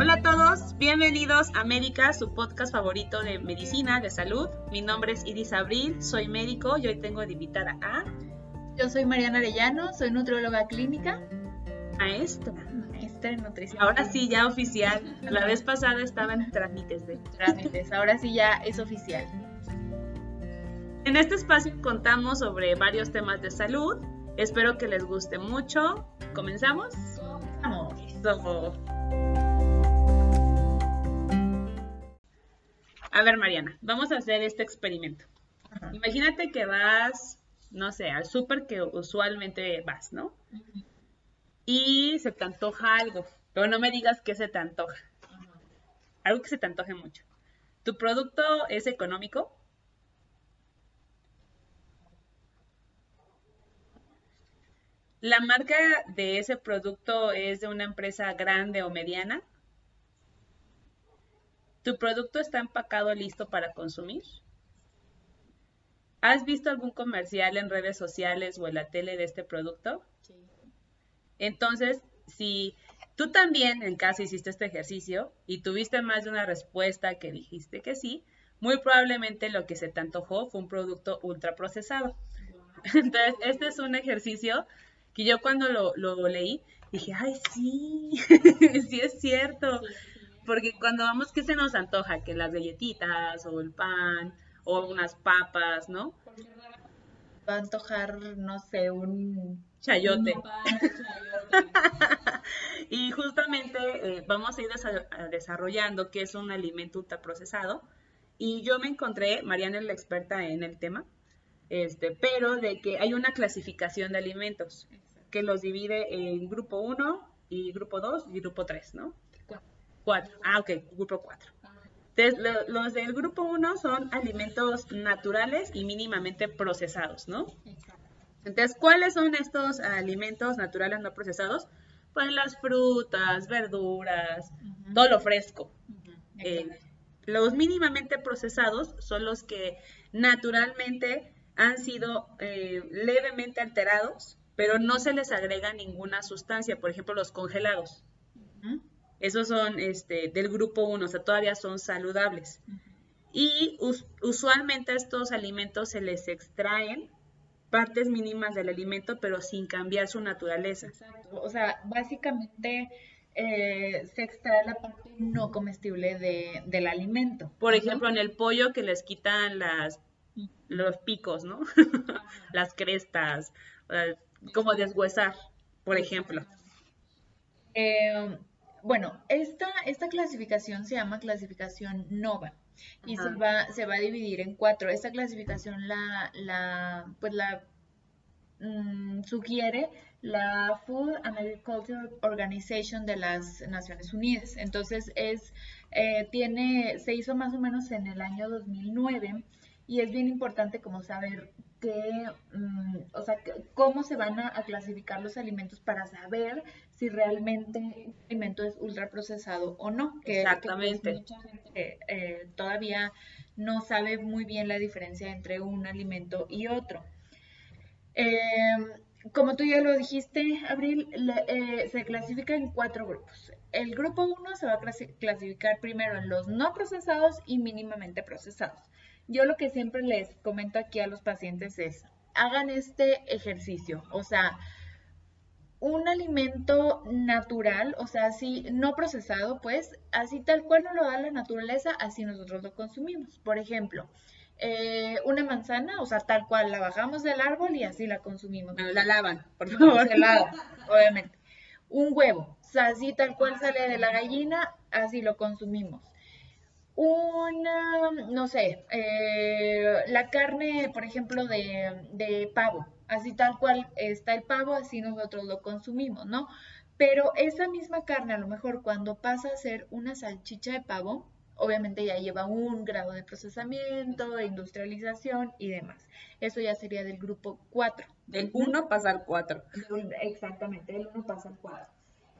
Hola a todos, bienvenidos a Médica, su podcast favorito de medicina, de salud. Mi nombre es Iris Abril, soy médico y hoy tengo de invitada a... Yo soy Mariana Arellano, soy nutrióloga clínica. Maestra. Maestra en nutrición. Ahora sí, ya oficial. La vez pasada estaba en trámites de... Trámites, ahora sí ya es oficial. En este espacio contamos sobre varios temas de salud. Espero que les guste mucho. ¿Comenzamos? Vamos. A ver, Mariana, vamos a hacer este experimento. Ajá. Imagínate que vas, no sé, al súper que usualmente vas, ¿no? Y se te antoja algo, pero no me digas qué se te antoja. Algo que se te antoje mucho. ¿Tu producto es económico? ¿La marca de ese producto es de una empresa grande o mediana? ¿Tu producto está empacado listo para consumir? ¿Has visto algún comercial en redes sociales o en la tele de este producto? Sí. Entonces, si tú también en casa hiciste este ejercicio y tuviste más de una respuesta que dijiste que sí, muy probablemente lo que se te antojó fue un producto ultraprocesado. Entonces, este es un ejercicio que yo cuando lo, lo leí dije, ay, sí, sí es cierto. Porque cuando vamos, ¿qué se nos antoja? Que las galletitas o el pan o unas papas, ¿no? Va a antojar, no sé, un... Chayote. un pan, chayote. Y justamente eh, vamos a ir desa- desarrollando qué es un alimento ultraprocesado. Y yo me encontré, Mariana es la experta en el tema, este, pero de que hay una clasificación de alimentos que los divide en grupo 1 y grupo 2 y grupo 3, ¿no? Cuatro. 4. Ah, ok, grupo 4. Entonces, lo- los del grupo 1 son alimentos naturales y mínimamente procesados, ¿no? Exacto. Entonces, ¿cuáles son estos alimentos naturales no procesados? Pues las frutas, verduras, todo lo fresco. Eh, los mínimamente procesados son los que naturalmente han sido eh, levemente alterados, pero no se les agrega ninguna sustancia, por ejemplo, los congelados. Esos son este, del grupo 1, o sea, todavía son saludables. Y us- usualmente a estos alimentos se les extraen partes mínimas del alimento, pero sin cambiar su naturaleza. Exacto. O sea, básicamente eh, se extrae la parte no comestible de, del alimento. Por ejemplo, en el pollo que les quitan las, los picos, ¿no? las crestas, sea, como deshuesar, por ejemplo. Eh, bueno, esta, esta clasificación se llama clasificación NOVA y se va, se va a dividir en cuatro. Esta clasificación la, la, pues la mm, sugiere la Food and Agriculture Organization de las Naciones Unidas. Entonces es, eh, tiene, se hizo más o menos en el año 2009 y es bien importante como saber qué, mm, o sea, que- cómo se van a, a clasificar los alimentos para saber si realmente un alimento es ultraprocesado o no. Que, que, pues, Exactamente. mucha gente eh, todavía no sabe muy bien la diferencia entre un alimento y otro. Eh, como tú ya lo dijiste, Abril, eh, se clasifica en cuatro grupos. El grupo 1 se va a clasi- clasificar primero en los no procesados y mínimamente procesados. Yo lo que siempre les comento aquí a los pacientes es, hagan este ejercicio, o sea, un alimento natural, o sea, así no procesado, pues, así tal cual nos lo da la naturaleza, así nosotros lo consumimos. Por ejemplo, eh, una manzana, o sea, tal cual la bajamos del árbol y así la consumimos. La lavan, por favor. Congelada, obviamente. Un huevo, o sea, así tal cual sale de la gallina, así lo consumimos. Una, no sé, eh, la carne, por ejemplo, de, de pavo, así tal cual está el pavo, así nosotros lo consumimos, ¿no? Pero esa misma carne, a lo mejor cuando pasa a ser una salchicha de pavo, obviamente ya lleva un grado de procesamiento, de industrialización y demás. Eso ya sería del grupo 4. Del 1 pasa al 4. Exactamente, del 1 pasa al 4.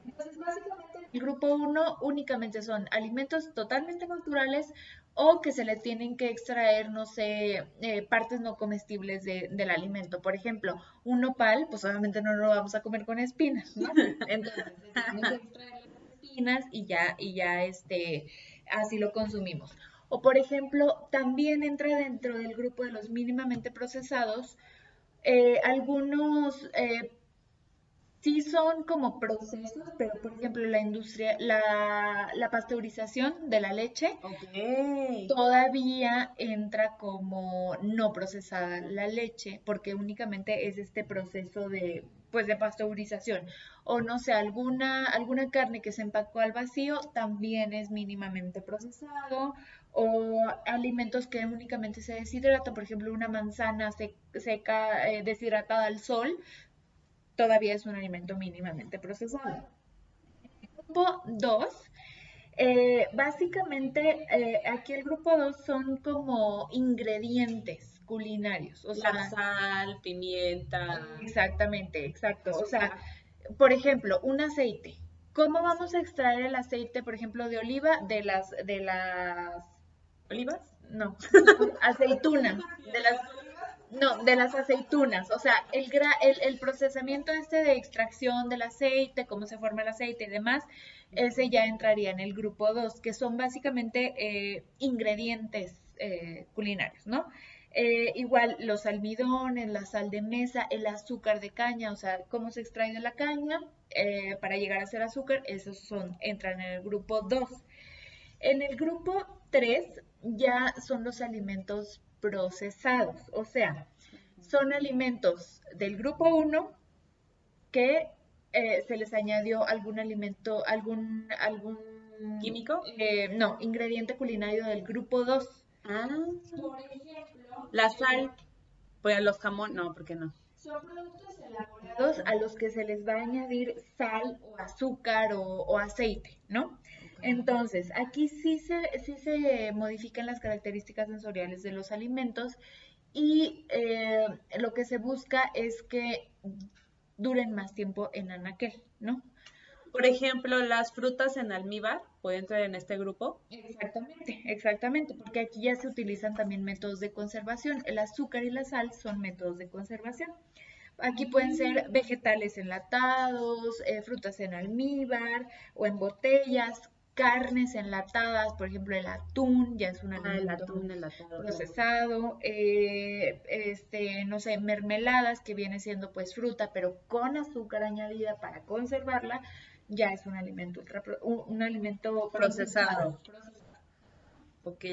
Entonces, básicamente, el grupo 1 únicamente son alimentos totalmente naturales o que se le tienen que extraer, no sé, eh, partes no comestibles de- del alimento. Por ejemplo, un nopal, pues obviamente no lo vamos a comer con espinas, ¿no? Entonces, se tienen que extraer las espinas y ya, y ya este, así lo consumimos. O por ejemplo, también entra dentro del grupo de los mínimamente procesados eh, algunos eh, sí son como procesos, pero por ejemplo la industria, la, la pasteurización de la leche todavía entra como no procesada la leche, porque únicamente es este proceso de pues de pasteurización. O no sé, alguna, alguna carne que se empacó al vacío también es mínimamente procesado. O alimentos que únicamente se deshidratan, por ejemplo, una manzana seca, eh, deshidratada al sol, todavía es un alimento mínimamente procesado. Grupo 2, eh, básicamente eh, aquí el grupo 2 son como ingredientes culinarios. O sea, sal, pimienta. Exactamente, exacto. O sea, por ejemplo, un aceite. ¿Cómo vamos a extraer el aceite, por ejemplo, de oliva de las de las olivas? No, aceitunas, de las no, de las aceitunas, o sea, el, el, procesamiento este de extracción del aceite, cómo se forma el aceite y demás, ese ya entraría en el grupo 2, que son básicamente eh, ingredientes eh, culinarios, ¿no? Eh, igual los almidones, la sal de mesa, el azúcar de caña, o sea, cómo se extrae de la caña para llegar a ser azúcar, esos son, entran en el grupo 2. En el grupo 3 ya son los alimentos procesados, o sea, son alimentos del grupo 1 que eh, se les añadió algún alimento, algún, algún químico, eh, no, ingrediente culinario del grupo 2. Ah, por ejemplo, la sal, pues a los jamón, no, ¿por qué no? Son productos elaborados a los que se les va a añadir sal o azúcar o aceite, ¿no? Entonces, aquí sí se, sí se modifican las características sensoriales de los alimentos y eh, lo que se busca es que duren más tiempo en anaquel, ¿no? Por ejemplo, las frutas en almíbar pueden entrar en este grupo. Exactamente, exactamente, porque aquí ya se utilizan también métodos de conservación. El azúcar y la sal son métodos de conservación. Aquí pueden ser vegetales enlatados, eh, frutas en almíbar o en botellas, carnes enlatadas, por ejemplo, el atún ya es un ah, alimento procesado, eh, este, no sé, mermeladas que viene siendo pues fruta, pero con azúcar añadida para conservarla, ya es un alimento un, alimento procesado. Ok.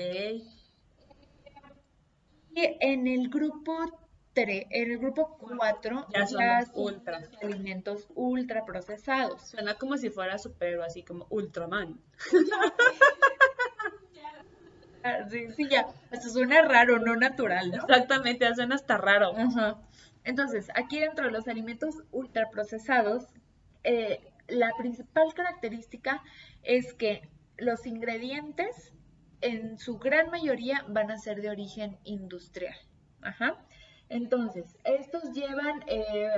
Y en el grupo en el grupo 4 ya son ultra. alimentos ultra procesados. Suena como si fuera super así como Ultraman. sí, sí, ya. Esto suena raro, no natural, ¿no? Exactamente, ya suena hasta raro. Entonces, aquí dentro de los alimentos ultraprocesados, eh, la principal característica es que los ingredientes en su gran mayoría van a ser de origen industrial. Ajá. Entonces, estos llevan eh,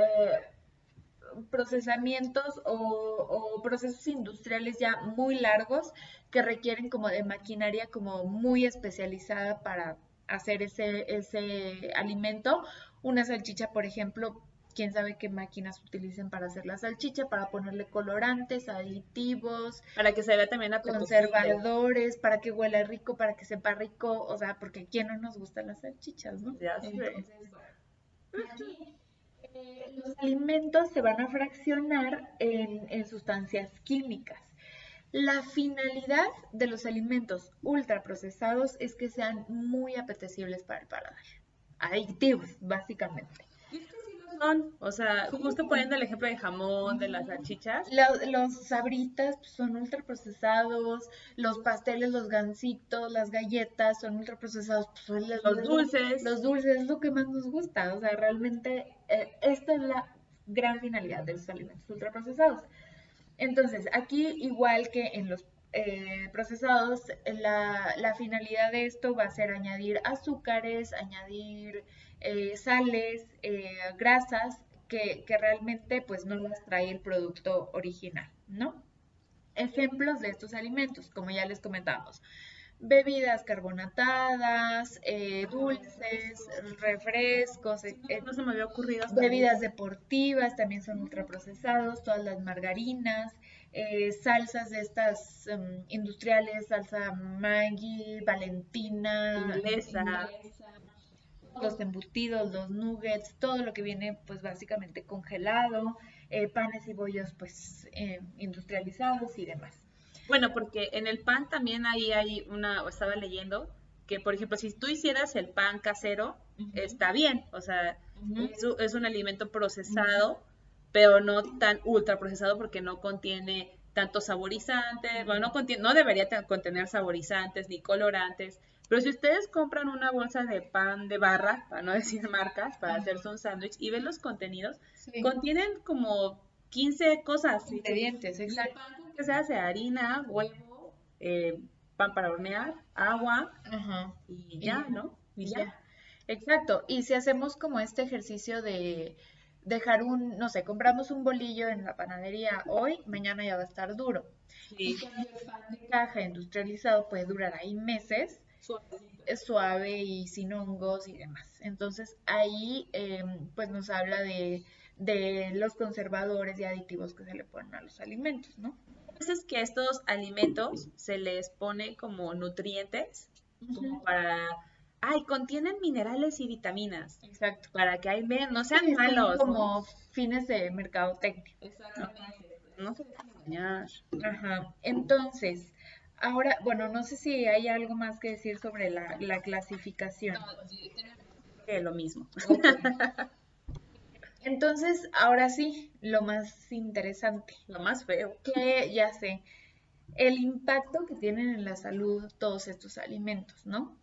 procesamientos o, procesos industriales ya muy largos que requieren como de maquinaria como muy especializada para hacer ese, ese alimento. Una salchicha, por ejemplo, quién sabe qué máquinas utilicen para hacer la salchicha, para ponerle colorantes, aditivos, para que se vea también a conservadores, para que huela rico, para que sepa rico, o sea, porque quién no nos gustan las salchichas, ¿no? Ya Entonces, eh, los alimentos se van a fraccionar en, sustancias químicas. La finalidad de los alimentos ultraprocesados es que sean muy apetecibles para el paladar. Adictivos, básicamente. O sea, justo poniendo el ejemplo de jamón, de las salchichas. Los, sabritas pues, son ultraprocesados, los pasteles, los gancitos, las galletas son ultraprocesados. Pues, los, dulces. Los dulces es lo que más nos gusta. O sea, realmente eh, esta es la gran finalidad de los alimentos ultraprocesados. Entonces, aquí igual que en los eh, procesados, la, la, finalidad de esto va a ser añadir azúcares, añadir eh, sales, eh, grasas que, realmente pues no las trae el producto original, ¿no? Ejemplos de estos alimentos, como ya les comentamos, bebidas carbonatadas, eh, dulces, refrescos, eh, no se me había ocurrido. bebidas deportivas también son ultraprocesados, todas las margarinas, eh, salsas de estas em, industriales, salsa Maggi, Valentina, los embutidos, los nuggets, todo lo que viene pues básicamente congelado, panes y bollos pues industrializados y demás. Bueno, porque en el pan también ahí hay una, estaba leyendo, que por ejemplo, si tú hicieras el pan casero, está bien, o sea, es, un alimento procesado, pero no tan ultra procesado porque no contiene tantos saborizantes, bueno, no, contiene, no debería contener saborizantes ni colorantes, pero si ustedes compran una bolsa de pan de barra, para no decir marcas, para hacerse un sándwich y ven los contenidos, contienen como 15 cosas. Ingredientes, exacto se hace harina, huevo, eh, pan para hornear, agua y ya, ¿no? Y ya. Exacto. Y si hacemos como este ejercicio de dejar un, no sé, compramos un bolillo en la panadería hoy, mañana ya va a estar duro. Y el pan de caja industrializado puede durar ahí meses, es suave y sin hongos y demás. Entonces ahí em, pues nos habla de, de los conservadores y aditivos que se le ponen a los alimentos, ¿no? veces que estos alimentos se les pone como nutrientes, como para, ay, contienen minerales y vitaminas. Exacto. Para que ahí vean, no sean malos. Como fines de mercadotecnia. Exactamente. No se engañar. Ajá. Entonces, ahora, bueno, no sé si hay algo más que decir sobre la, clasificación. No, sí, lo mismo. Entonces, ahora sí, lo más interesante. Lo más feo. Que ya sé, el impacto que tienen en la salud todos estos alimentos, ¿no?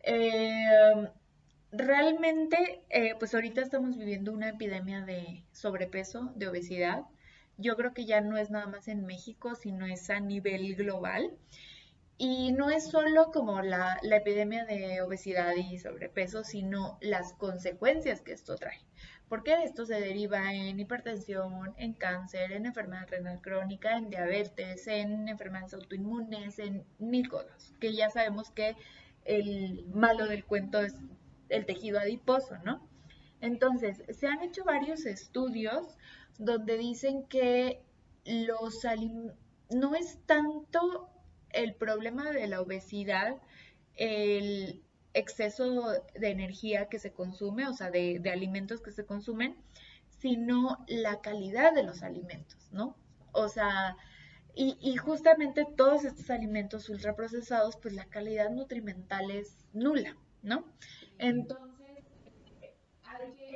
Eh, realmente, eh, pues ahorita estamos viviendo una epidemia de sobrepeso, de obesidad. Yo creo que ya no es nada más en México, sino es a nivel global. Y no es solo como la, epidemia de obesidad y sobrepeso, sino las consecuencias que esto trae porque esto se deriva en hipertensión, en cáncer, en enfermedad renal crónica, en diabetes, en enfermedades autoinmunes, en mil cosas, que ya sabemos que el malo del cuento es el tejido adiposo, ¿no? Entonces, se han hecho varios estudios donde dicen que los no es tanto el problema de la obesidad, el exceso de energía que se consume, o sea, de, alimentos que se consumen, sino la calidad de los alimentos, ¿no? O sea, y, justamente todos estos alimentos ultraprocesados, pues la calidad nutrimental es nula, ¿no? Entonces,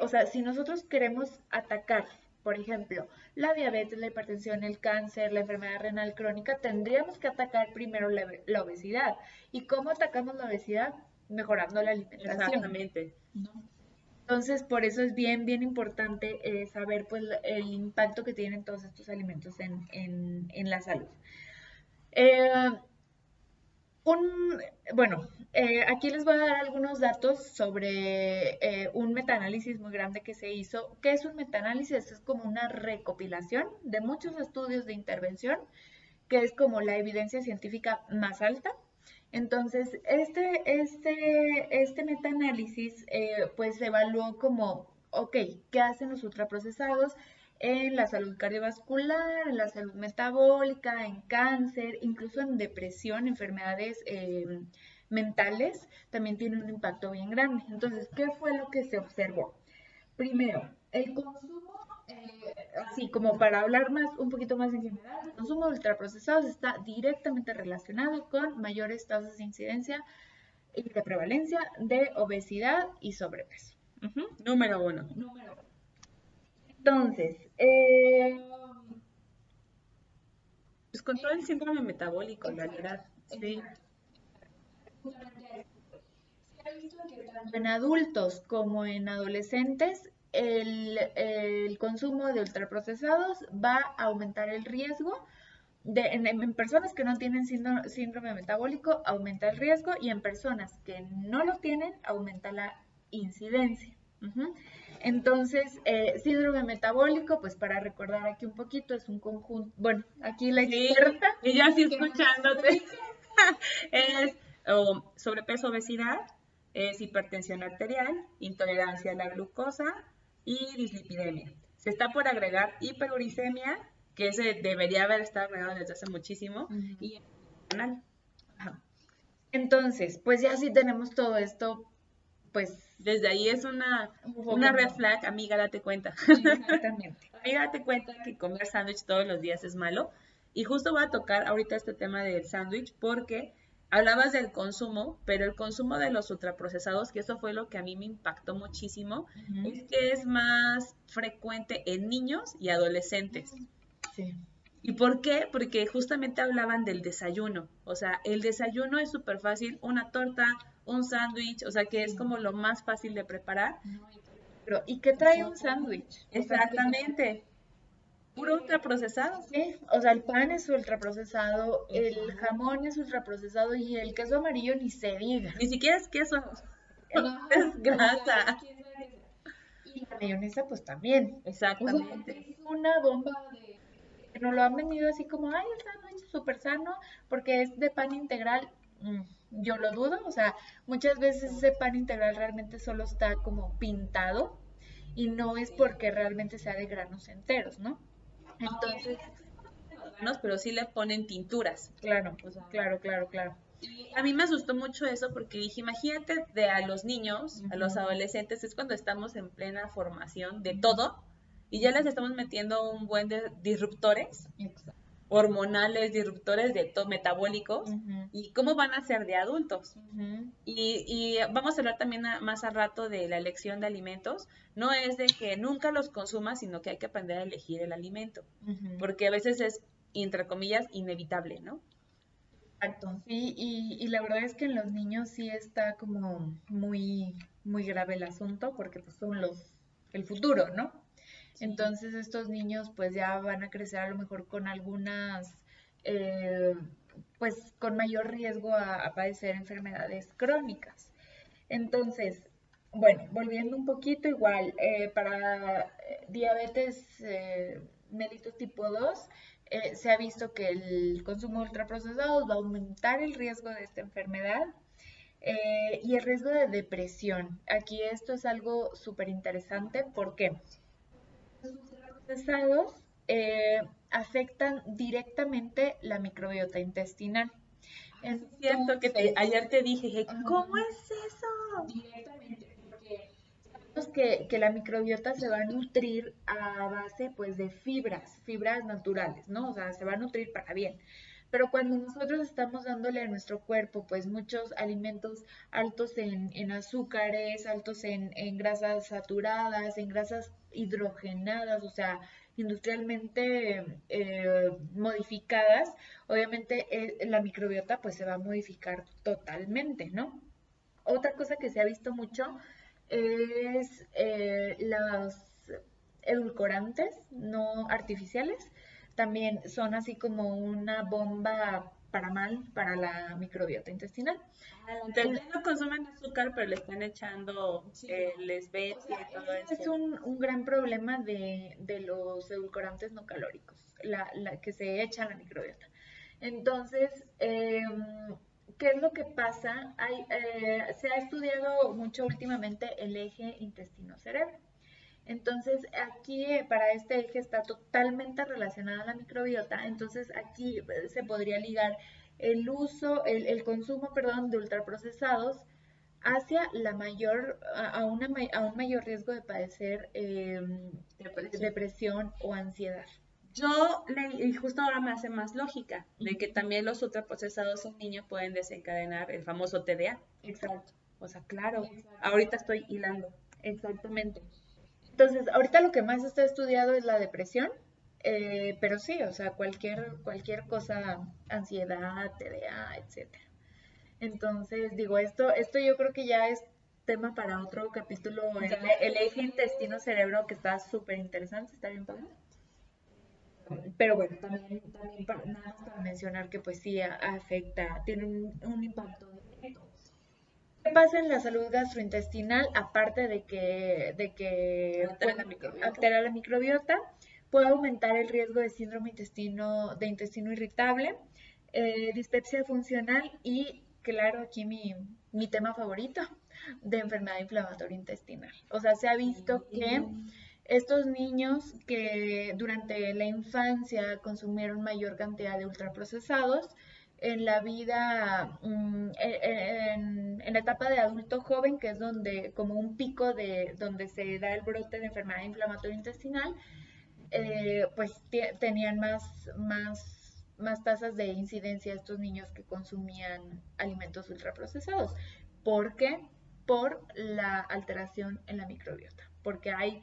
o sea, si nosotros queremos atacar, por ejemplo, la diabetes, la hipertensión, el cáncer, la enfermedad renal crónica, tendríamos que atacar primero la obesidad. ¿Y cómo atacamos la obesidad? mejorando la alimentación. Exactamente. Entonces, por eso es bien, bien importante eh, saber pues, el impacto que tienen todos estos alimentos en, la salud. Eh, bueno, eh, aquí les voy a dar algunos datos sobre un metaanálisis muy grande que se hizo. ¿Qué es un metaanálisis? Es como una recopilación de muchos estudios de intervención, que es como la evidencia científica más alta entonces, este, este, este metaanálisis eh, pues evaluó como, ok, ¿qué hacen los ultraprocesados en la salud cardiovascular, en la salud metabólica, en cáncer, incluso en depresión, enfermedades eh, mentales, también tienen un impacto bien grande. Entonces, ¿qué fue lo que se observó? Primero, el consumo así como para hablar más, un poquito más en general, el consumo de ultraprocesados está directamente relacionado con mayores tasas de incidencia y de prevalencia de obesidad y sobrepeso. Número uno. Entonces, eh, pues con todo el síndrome metabólico, la verdad. Sí. tanto en adultos como en adolescentes el, consumo de ultraprocesados va a aumentar el riesgo. De, en, personas que no tienen síndrome, metabólico aumenta el riesgo y en personas que no lo tienen aumenta la incidencia. Entonces, eh, síndrome metabólico, pues para recordar aquí un poquito, es un conjunto, bueno, aquí la experta. y ya sí escuchándote, es sobrepeso, obesidad, es hipertensión arterial, intolerancia a la glucosa y dislipidemia. Se está por agregar hiperuricemia, que ese debería haber estado agregado desde hace muchísimo, y Entonces, pues ya sí tenemos todo esto, pues... Desde ahí es una, una red flag, amiga, date cuenta. Exactamente. amiga, date cuenta que comer sándwich todos los días es malo. Y justo voy a tocar ahorita este tema del sándwich porque hablabas del consumo, pero el consumo de los ultraprocesados, que eso fue lo que a mí me impactó muchísimo, es que es más frecuente en niños y adolescentes. Sí. ¿Y por qué? Porque justamente hablaban del desayuno. O sea, el desayuno es súper fácil, una torta, un sándwich, o sea, que es como lo más fácil de preparar. Pero, ¿y qué trae un sándwich? Exactamente. Puro ultraprocesado. Sí, o sea, el pan es ultraprocesado, el jamón es ultraprocesado y el queso amarillo ni se diga. Ni siquiera es queso, es grasa. Y la mayonesa pues también. Exactamente. es una bomba de... Nos lo han vendido así como, ay, el sándwich súper sano porque es de pan integral. Mm, yo lo dudo, o sea, muchas veces ese pan integral realmente solo está como pintado y no es porque realmente sea de granos enteros, ¿no? Entonces, pero sí le ponen tinturas. Claro, claro, claro, claro. A mí me asustó mucho eso porque dije, imagínate de a los niños, a los adolescentes, es cuando estamos en plena formación de todo y ya les estamos metiendo un buen de disruptores. Hormonales, disruptores de todo, metabólicos, y cómo van a ser de adultos. y, y, vamos a hablar también más a rato de la elección de alimentos. No es de que nunca los consumas, sino que hay que aprender a elegir el alimento, porque a veces es, entre comillas, inevitable, ¿no? Exacto, sí, y, y, la verdad es que en los niños sí está como muy, muy grave el asunto, porque pues son los, el futuro, ¿no? Entonces estos niños pues ya van a crecer a lo mejor con algunas, eh, pues con mayor riesgo a, padecer enfermedades crónicas. Entonces, bueno, volviendo un poquito igual, eh, para eh, diabetes mellitus tipo 2, se ha visto que el consumo de ultraprocesados va a aumentar el riesgo de esta enfermedad y el riesgo de depresión. Aquí esto es algo súper interesante porque procesados eh, afectan directamente la microbiota intestinal. Es cierto que ayer te dije, ¿cómo es eso? Directamente, porque sabemos que, que, la microbiota se va a nutrir a base pues de fibras, fibras naturales, ¿no? O sea, se va a nutrir para bien. Pero cuando nosotros estamos dándole a nuestro cuerpo pues muchos alimentos altos en, azúcares, altos en, en grasas saturadas, en grasas hidrogenadas, o sea, industrialmente eh, modificadas, obviamente eh, la microbiota pues se va a modificar totalmente, ¿no? Otra cosa que se ha visto mucho es eh, los edulcorantes no artificiales, también son así como una bomba para mal para la microbiota intestinal. Entonces no consumen azúcar, pero le están echando el eh, y todo eso. Es un, un gran problema de, de, los edulcorantes no calóricos, la, la, que se echa a la microbiota. Entonces, em, ¿qué es lo que pasa? Hay, eh, se ha estudiado mucho últimamente el eje intestino-cerebro. Entonces, aquí eh, para este eje está totalmente relacionada la microbiota. Entonces, aquí eh, se podría ligar el uso, el, consumo, perdón, de ultraprocesados hacia la mayor, a, una, a un mayor riesgo de padecer em, depresión. o ansiedad. Yo leí, y justo ahora me hace más lógica, de que también los ultraprocesados en niños pueden desencadenar el famoso TDA. Exacto. O sea, claro, ahorita estoy hilando. Exactamente. Entonces, ahorita lo que más está estudiado es la depresión, eh, pero sí, o sea, cualquier, cualquier cosa, ansiedad, TDA, etcétera. Entonces, digo, esto, esto yo creo que ya es tema para otro capítulo, el, eje intestino-cerebro, que está súper interesante, está bien padre. Pero bueno, también, también para, nada más para mencionar que pues sí afecta, tiene un, un impacto ¿Qué pasa en la salud gastrointestinal? Aparte de que, de que altera la, microbiota, puede aumentar el riesgo de síndrome intestino, de intestino irritable, eh, dispepsia funcional y claro aquí mi, mi tema favorito de enfermedad inflamatoria intestinal. O sea, se ha visto que estos niños que durante la infancia consumieron mayor cantidad de ultraprocesados, en la vida, mm, en, la etapa de adulto joven, que es donde, como un pico de donde se da el brote de enfermedad inflamatoria intestinal, eh, pues tenían más, más, más tasas de incidencia estos niños que consumían alimentos ultraprocesados. ¿Por qué? Por la alteración en la microbiota. Porque hay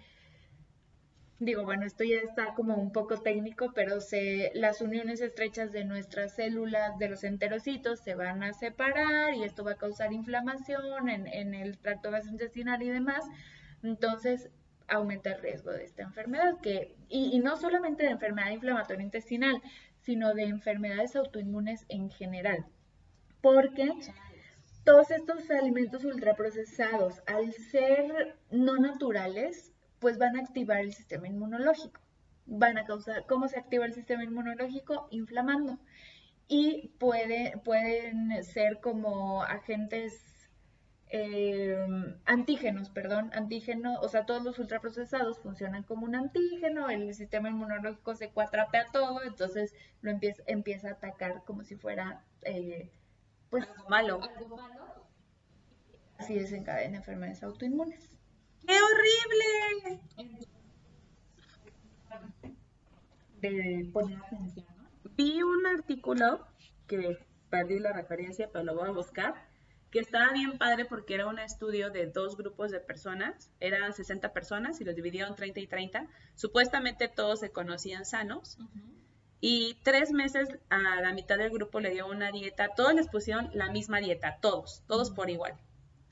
digo, bueno, esto ya está como un poco técnico, pero se, las uniones estrechas de nuestras células, de los enterocitos, se van a separar y esto va a causar inflamación en, en el tracto gastrointestinal y demás. Entonces, aumenta el riesgo de esta enfermedad, que, y, y no solamente de enfermedad inflamatoria intestinal, sino de enfermedades autoinmunes en general. Porque todos estos alimentos ultraprocesados, al ser no naturales, pues van a activar el sistema inmunológico. Van a causar, ¿cómo se activa el sistema inmunológico? Inflamando. Y puede, pueden ser como agentes eh, antígenos, perdón, antígeno, o sea, todos los ultraprocesados funcionan como un antígeno, el sistema inmunológico se cuatrapea todo, entonces lo empieza, empieza a atacar como si fuera, eh, pues, algo malo. Algo malo. Así desencadena enfermedades autoinmunes. ¡Qué horrible! De poner atención, Vi un artículo que perdí la referencia, pero lo voy a buscar, que estaba bien padre porque era un estudio de dos grupos de personas, eran 60 personas y los dividieron 30 y 30. Supuestamente todos se conocían sanos. Y tres meses a la mitad del grupo le dio una dieta, todos les pusieron la misma dieta, todos, todos por igual.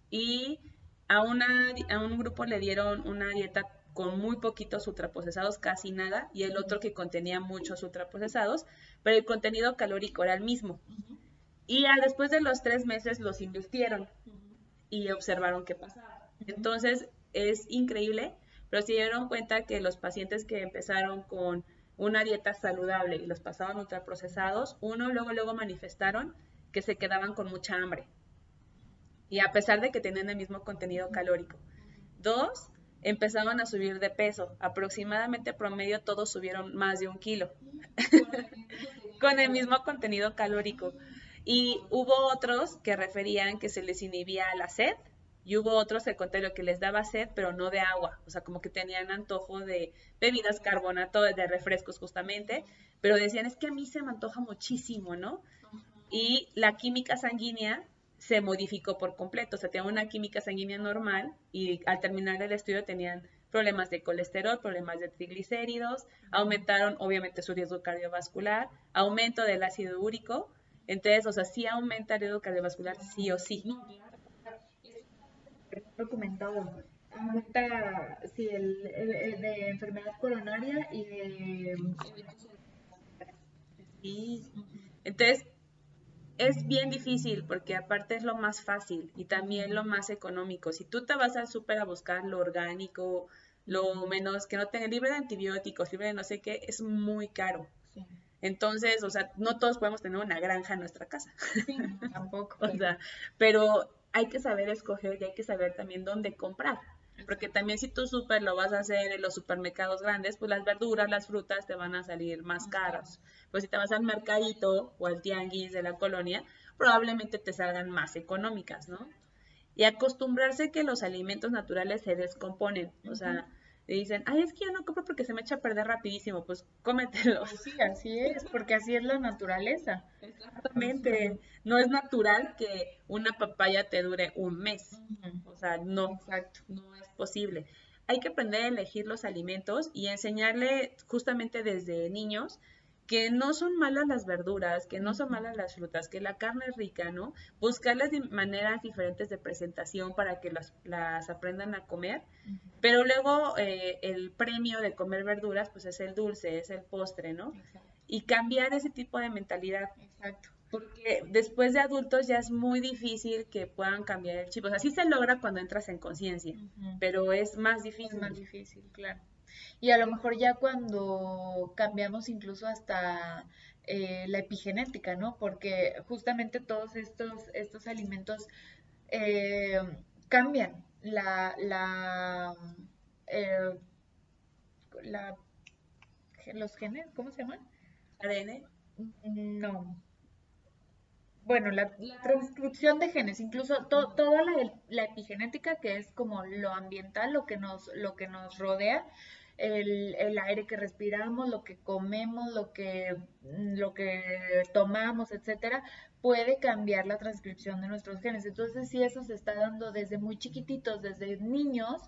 Y a, una, a un grupo le dieron una dieta con muy poquitos ultraprocesados, casi nada, y el otro que contenía muchos ultraprocesados, pero el contenido calórico era el mismo. Y después de los tres meses los invirtieron y observaron qué pasaba. Entonces es increíble, pero se dieron cuenta que los pacientes que empezaron con una dieta saludable y los pasaban ultraprocesados, uno luego luego manifestaron que se quedaban con mucha hambre y a pesar de que tenían el mismo contenido calórico. Dos, empezaban a subir de peso. Aproximadamente promedio todos subieron más de un kilo con el mismo contenido calórico. Y hubo otros que referían que se les inhibía la sed y hubo otros, el contrario, que les daba sed, pero no de agua. O sea, como que tenían antojo de bebidas carbonato, de refrescos justamente, pero decían, es que a mí se me antoja muchísimo, ¿no? Y la química sanguínea se modificó por completo. O sea, tenían una química sanguínea normal y al terminar el estudio tenían problemas de colesterol, problemas de triglicéridos, aumentaron obviamente su riesgo cardiovascular, aumento del ácido úrico. Entonces, o sea, sí aumenta el riesgo cardiovascular, sí o sí. No, documentado. Aumenta, sí, el, de enfermedad coronaria y de... Sí. Entonces, es bien difícil porque aparte es lo más fácil y también lo más económico. Si tú te vas al súper a buscar lo orgánico, lo menos que no tenga libre de antibióticos, libre de no sé qué, es muy caro. Entonces, o sea, no todos podemos tener una granja en nuestra casa. Sí, tampoco. o sea, pero hay que saber escoger y hay que saber también dónde comprar. Porque también si tú súper lo vas a hacer en los supermercados grandes, pues las verduras, las frutas te van a salir más caras. Pues si te vas al mercadito o al tianguis de la colonia, probablemente te salgan más económicas, ¿no? Y acostumbrarse que los alimentos naturales se descomponen. O sea, dicen, ay, es que yo no compro porque se me echa a perder rapidísimo, pues cómetelo. Pues sí, así es, porque así es la naturaleza. Exactamente. No es natural que una papaya te dure un mes. O sea, no, Exacto. no es posible. Hay que aprender a elegir los alimentos y enseñarle justamente desde niños que no son malas las verduras, que no son malas las frutas, que la carne es rica, ¿no? Buscarlas de maneras diferentes de presentación para que las, las aprendan a comer, pero luego eh, el premio de comer verduras, pues es el dulce, es el postre, ¿no? Y cambiar ese tipo de mentalidad. Exacto. Porque después de adultos ya es muy difícil que puedan cambiar el chip. O sea, sí se logra cuando entras en conciencia, pero es más difícil. Es más difícil, claro. Y a lo mejor ya cuando cambiamos incluso hasta eh, la epigenética, ¿no? Porque justamente todos estos, estos alimentos eh, cambian la, la, eh, la, los genes, ¿cómo se llaman? ADN. No. Bueno, la, transcripción de genes, incluso toda la, la, epigenética, que es como lo ambiental, lo que nos, lo que nos rodea, el, el, aire que respiramos, lo que comemos, lo que, lo que tomamos, etcétera, puede cambiar la transcripción de nuestros genes. Entonces, si eso se está dando desde muy chiquititos, desde niños,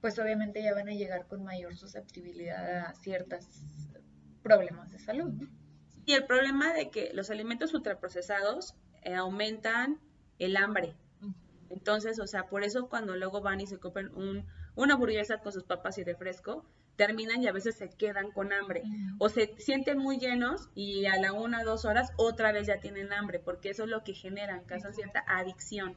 pues obviamente ya van a llegar con mayor susceptibilidad a ciertos problemas de salud. Y el problema de que los alimentos ultraprocesados eh, aumentan el hambre. Entonces, o sea, por eso cuando luego van y se compran un, una hamburguesa con sus papas y refresco, terminan y a veces se quedan con hambre. O se sienten muy llenos y a la una o dos horas otra vez ya tienen hambre, porque eso es lo que generan, causan cierta adicción.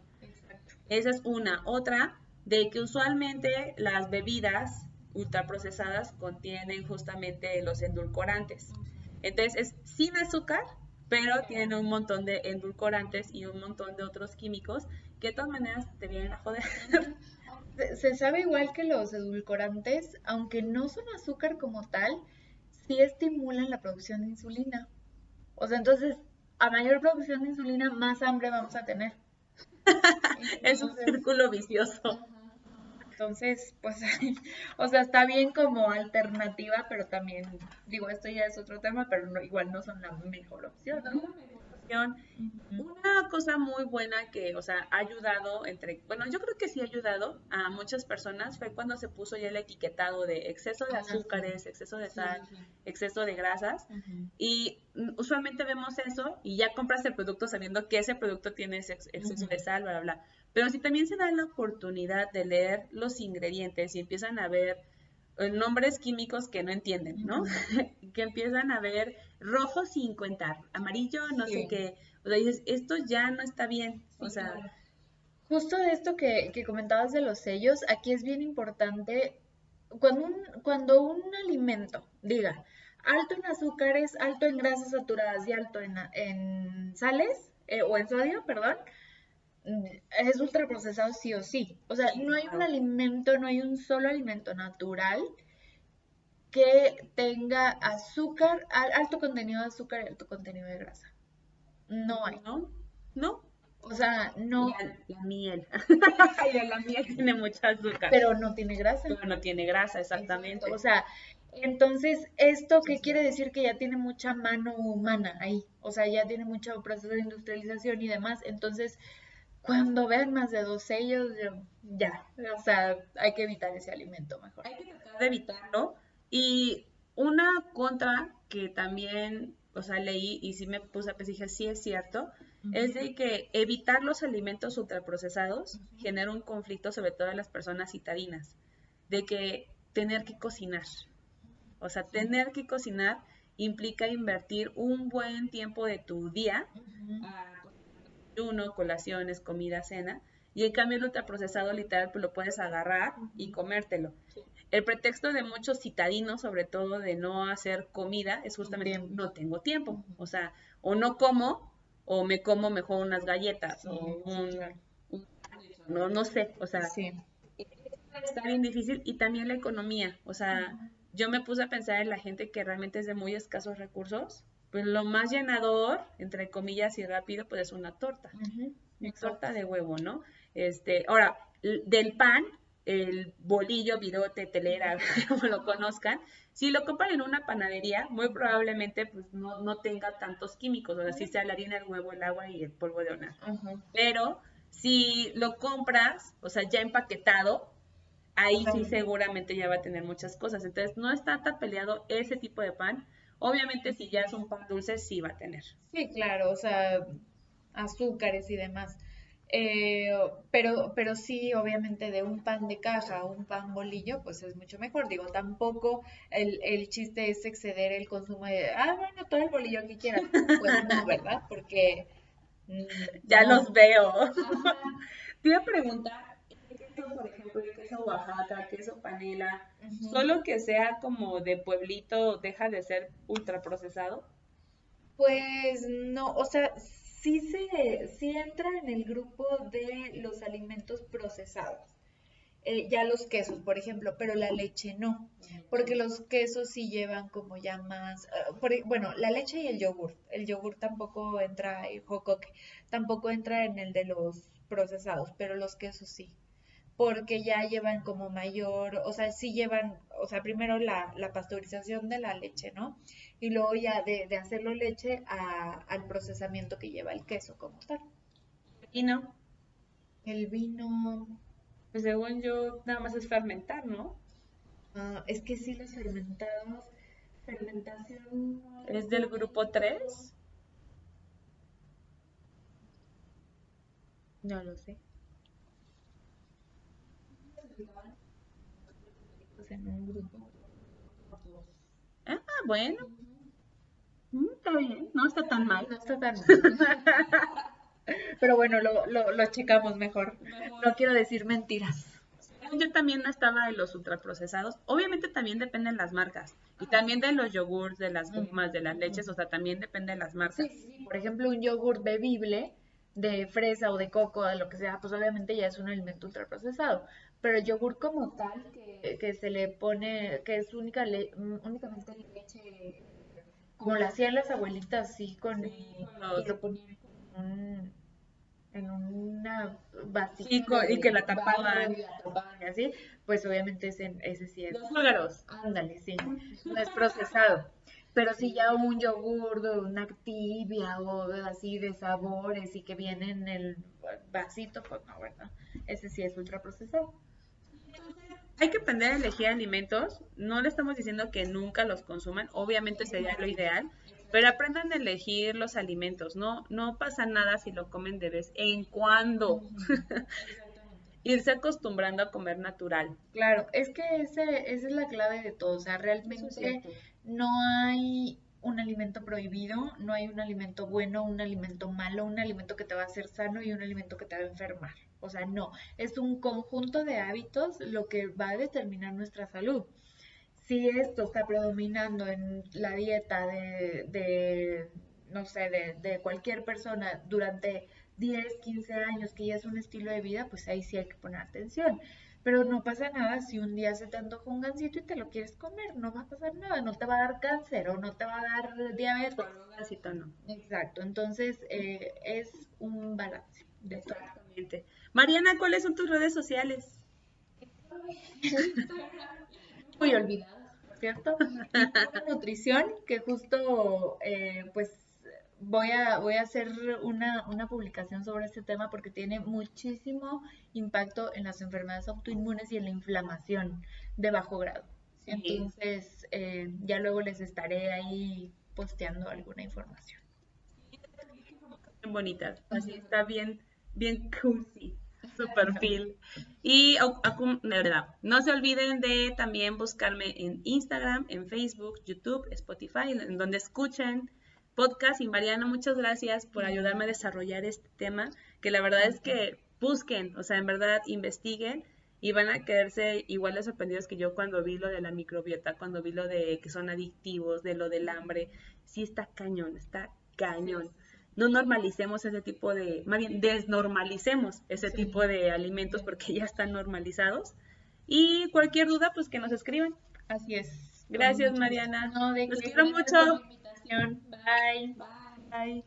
Esa es una. Otra, de que usualmente las bebidas ultraprocesadas contienen justamente los endulcorantes. Entonces es sin azúcar, pero tienen un montón de endulcorantes y un montón de otros químicos que de todas maneras te vienen a joder. se sabe igual que los edulcorantes, aunque no son azúcar como tal, sí estimulan la producción de insulina. O sea, entonces, a mayor producción de insulina, más hambre vamos a tener. es un círculo vicioso. Entonces, pues, o sea, está bien como alternativa, pero también, digo, esto ya es otro tema, pero igual no son la mejor opción, ¿no? Una cosa muy buena que, o sea, ha ayudado entre, bueno, yo creo que sí ha ayudado a muchas personas fue cuando se puso ya el etiquetado de exceso de azúcares, exceso de sal, exceso de grasas. Y usualmente vemos eso y ya compras el producto sabiendo que ese producto tiene exceso de sal, bla, bla, bla. Pero si también se da la oportunidad de leer los ingredientes y empiezan a ver nombres químicos que no entienden, ¿no? que empiezan a ver rojo sin contar, amarillo, no sé qué. O sea, dices, esto ya no está bien. o sea. Justo de esto que, que, comentabas de los sellos, aquí es bien importante, cuando un, cuando un alimento diga alto en azúcares, alto en grasas saturadas y alto en, en sales, eh, o en sodio, perdón, es ultraprocesado sí o sí. O sea, no hay un alimento, no hay un solo alimento natural que tenga azúcar, alto contenido de azúcar y alto contenido de grasa. No hay. ¿No? ¿No? O sea, no. La, miel. la miel tiene mucha azúcar. Pero no tiene grasa. Pero no tiene grasa, exactamente. O sea, entonces, ¿esto qué quiere decir? Que ya tiene mucha mano humana ahí. O sea, ya tiene mucho proceso de industrialización y demás. Entonces, cuando vean más de dos sellos, ya, o sea, hay que evitar ese alimento mejor. Hay que tratar de evitarlo. Y una contra que también, o sea, leí y sí me puse a pensar, dije, sí es cierto, es de que evitar los alimentos ultraprocesados genera un conflicto sobre todo en las personas citadinas, de que tener que cocinar, o sea, tener que cocinar implica invertir un buen tiempo de tu día uno, colaciones, comida, cena. Y en cambio el ultraprocesado literal pues lo puedes agarrar y comértelo. El pretexto de muchos citadinos, sobre todo de no hacer comida, es justamente no tengo tiempo. O sea, o no como, o me como mejor unas galletas, o un, no, no sé, o sea, está bien difícil. Y también la economía, o sea, yo me puse a pensar en la gente que realmente es de muy escasos recursos, pues lo más llenador, entre comillas y rápido, pues es una torta. Una torta de huevo, ¿no? Este, ahora, del pan, el bolillo, virote, telera, como lo conozcan, si lo compran en una panadería, muy probablemente pues no, no tenga tantos químicos, o sea, si sea la harina, el huevo, el agua y el polvo de hornear. Pero si lo compras, o sea, ya empaquetado, ahí sí seguramente ya va a tener muchas cosas. Entonces, no está tan peleado ese tipo de pan Obviamente si ya es un pan dulce, sí va a tener. Sí, claro, o sea, azúcares y demás. Eh, pero, pero sí, obviamente de un pan de caja a un pan bolillo, pues es mucho mejor. Digo, tampoco el, el chiste es exceder el consumo de, ah, bueno, todo el bolillo que quieras. Pues no, ¿verdad? Porque... Mm, ya los veo. Te iba a preguntar, por ejemplo, queso Oaxaca, queso panela, solo que sea como de pueblito, deja de ser ultraprocesado. Pues no, o sea, sí se, sí entra en el grupo de los alimentos procesados. Eh, ya los quesos, por ejemplo, pero la leche no, porque los quesos sí llevan como ya más, eh, e, bueno, la leche y el yogur, el yogur tampoco entra, el jocoque, tampoco entra en el de los procesados, pero los quesos sí, porque ya llevan como mayor, o sea, sí llevan, o sea, primero la, la pasteurización de la leche, ¿no? Y luego ya de, de hacerlo leche al procesamiento que lleva el queso como tal. ¿Y no? El vino, pues según yo, nada más es fermentar, ¿no? Ah, es que sí, los fermentados, fermentación... ¿Es del grupo 3? No lo sé. En un grupo. Ah, bueno. Mm, está bien, no está tan mal. No está tan mal. Pero bueno, lo, lo, lo checamos mejor. No quiero decir mentiras. Yo también no estaba de los ultraprocesados. Obviamente también dependen las marcas. Y también de los yogurts, de las gomas, de las leches. O sea, también depende de las marcas. Por ejemplo, un yogur bebible de fresa o de coco, de lo que sea, pues obviamente ya es un alimento ultraprocesado. Pero el yogur como tal, que, se le pone, que es única únicamente leche, como lo hacían las abuelitas, así, con, y lo ponían en una vasija y, que la tapaban, y así, pues obviamente ese, ese sí es. Los Ándale, sí. No es procesado. Pero si ya un yogur de una tibia o así de sabores y que viene en el vasito, pues no, ¿verdad? Ese sí es ultraprocesado. Hay que aprender a elegir alimentos. No le estamos diciendo que nunca los consuman. Obviamente sería lo ideal pero aprendan a elegir los alimentos, no, no pasa nada si lo comen de vez en cuando. Irse acostumbrando a comer natural. Claro, es que ese, esa es la clave de todo. O sea, realmente no hay un alimento prohibido, no hay un alimento bueno, un alimento malo, un alimento que te va a hacer sano y un alimento que te va a enfermar. O sea, no, es un conjunto de hábitos lo que va a determinar nuestra salud si esto está predominando en la dieta de, no sé, de, cualquier persona durante 10, 15 años, que ya es un estilo de vida, pues ahí sí hay que poner atención. Pero no pasa nada si un día se te antoja un gansito y te lo quieres comer, no va a pasar nada, no te va a dar cáncer o no te va a dar diabetes. un gansito no. Exacto, entonces eh, es un balance. De Exactamente. Mariana, ¿cuáles son tus redes sociales? muy olvidada, ¿cierto? Nutrición, que justo, eh, pues, voy a, voy a hacer una, una, publicación sobre este tema porque tiene muchísimo impacto en las enfermedades autoinmunes y en la inflamación de bajo grado. Entonces, eh, ya luego les estaré ahí posteando alguna información. Bonita, así está bien, bien cozy su perfil. Y de verdad, no se olviden de también buscarme en Instagram, en Facebook, YouTube, Spotify, en donde escuchen podcast. Y Mariana, muchas gracias por ayudarme a desarrollar este tema, que la verdad es que busquen, o sea, en verdad investiguen y van a quedarse igual de sorprendidos que yo cuando vi lo de la microbiota, cuando vi lo de que son adictivos, de lo del hambre. Sí está cañón, está cañón no normalicemos ese tipo de, más bien desnormalicemos ese tipo de alimentos porque ya están normalizados. Y cualquier duda, pues que nos escriban. Así es. Gracias, Mariana. No, de quiero mucho. Bye. Bye.